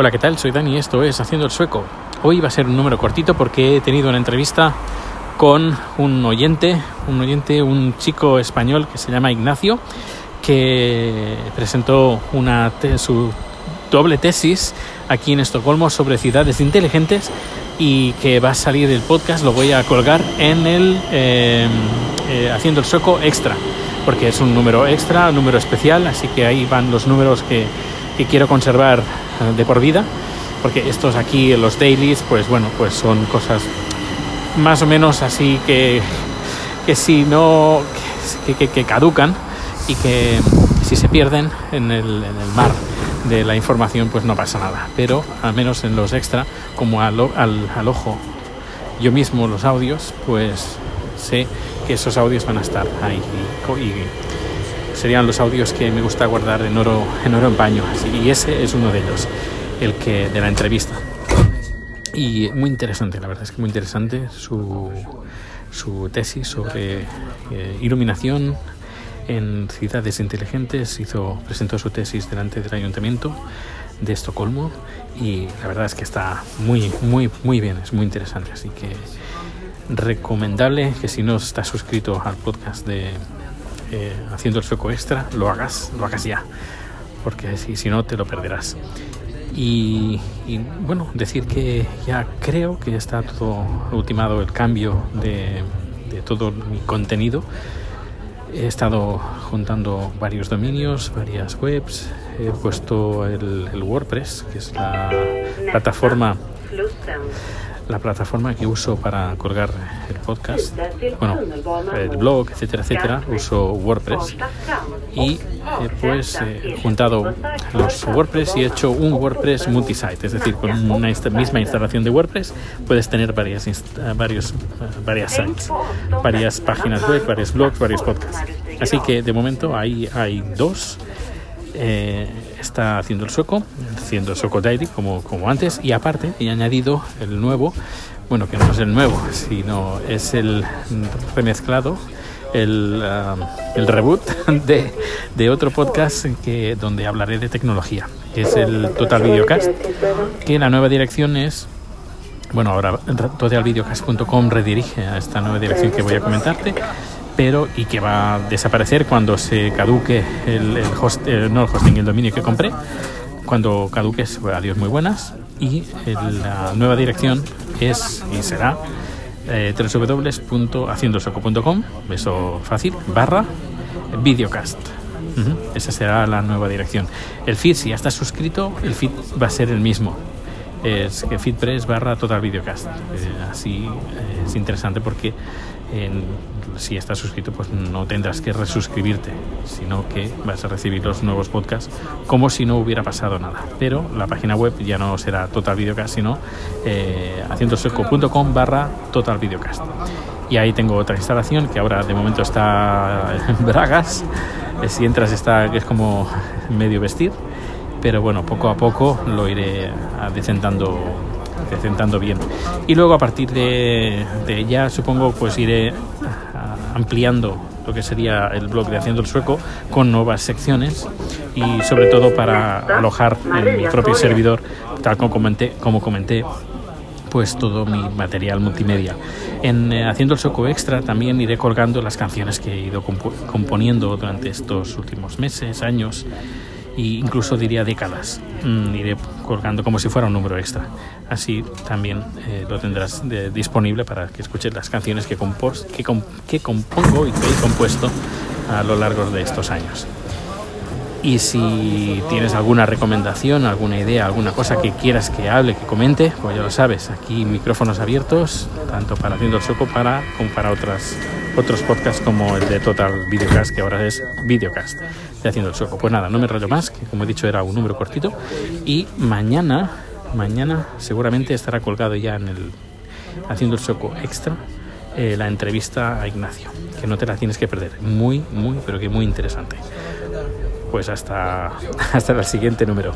Hola, ¿qué tal? Soy Dani y esto es Haciendo el Sueco. Hoy va a ser un número cortito porque he tenido una entrevista con un oyente, un oyente, un chico español que se llama Ignacio, que presentó una su doble tesis aquí en Estocolmo sobre ciudades inteligentes y que va a salir el podcast, lo voy a colgar en el eh, eh, Haciendo el Sueco Extra, porque es un número extra, un número especial, así que ahí van los números que, que quiero conservar de por vida, porque estos aquí, los dailies, pues bueno, pues son cosas más o menos así que, que si no, que, que, que caducan y que si se pierden en el, en el mar de la información pues no pasa nada. Pero al menos en los extra como al, al, al, ojo yo mismo los audios pues sé que esos audios van a estar ahí y, y, serían los audios que me gusta guardar en oro en oro en paño. Y ese es uno de ellos el que de la entrevista. Y muy interesante la verdad es que muy interesante su, su tesis sobre eh, iluminación en ciudades inteligentes, hizo, presentó su tesis delante del ayuntamiento de Estocolmo y la verdad es que está muy, muy, muy bien, es muy interesante. Así que recomendable que si no estás suscrito al podcast de eh, Haciendo el Sueco Extra, lo hagas, lo hagas ya, porque si, si no te lo perderás. Y, bueno, decir que ya creo que está todo ultimado el cambio de, de todo mi contenido he estado juntando varios dominios, varias webs, he puesto el, el WordPress, que es la plataforma la plataforma que uso para colgar el podcast, bueno, el blog, etcétera, etcétera, uso WordPress y eh, pues he juntado los WordPress y he hecho un WordPress multisite, es decir, con una misma instalación de WordPress puedes tener varias, varios, varias sites, varias páginas web, varios blogs, varios podcasts. Así que de momento ahí hay dos eh, está haciendo el sueco, haciendo el sueco diary como, como antes y aparte he añadido el nuevo, bueno que no es el nuevo, sino es el remezclado, el, uh, el reboot de, de, otro podcast que, donde hablaré de tecnología, que es el Total Videocast, que la nueva dirección es bueno, ahora totalvideocast.com redirige a esta nueva dirección que voy a comentarte pero y que va a desaparecer cuando se caduque el, el host, eh, no el hosting, el dominio que compré. Cuando caduque, adiós muy buenas. Y el, la nueva dirección es y será eh, www.haciendosoco.com, eso fácil, barra videocast. Uh -huh. Esa será la nueva dirección. El feed, si ya estás suscrito, el feed va a ser el mismo. Es que feedpress barra total videocast. Eh, así eh, es interesante porque en, si estás suscrito pues no tendrás que resuscribirte sino que vas a recibir los nuevos podcasts como si no hubiera pasado nada. Pero la página web ya no será total videocast sino eh, haciendoseco.com barra total videocast. Y ahí tengo otra instalación que ahora de momento está en bragas. Si entras está es como medio vestir pero bueno poco a poco lo iré decentando decentando bien. Y luego a partir de, de ella supongo pues iré ampliando lo que sería el blog de Haciendo el Sueco con nuevas secciones y sobre todo para alojar en mi propio servidor, tal como comenté, como comenté pues todo mi material multimedia. En eh, Haciendo el Soco Extra también iré colgando las canciones que he ido comp componiendo durante estos últimos meses, años e incluso diría décadas. Mm, iré colgando como si fuera un número extra. Así también eh, lo tendrás de, disponible para que escuches las canciones que, compos, que, comp que compongo y que he compuesto a lo largo de estos años. Y si tienes alguna recomendación, alguna idea, alguna cosa que quieras que hable, que comente, pues ya lo sabes, aquí micrófonos abiertos, tanto para Haciendo Soco para, como para otras, otros podcasts como el de Total Videocast, que ahora es Videocast de Haciendo el Sueco. Pues nada, no me rollo más, que como he dicho era un número cortito. Y mañana, mañana seguramente estará colgado ya en el Haciendo el Sueco Extra eh, la entrevista a Ignacio, que no te la tienes que perder. Muy, muy, pero que muy interesante. Pues hasta, hasta el siguiente número.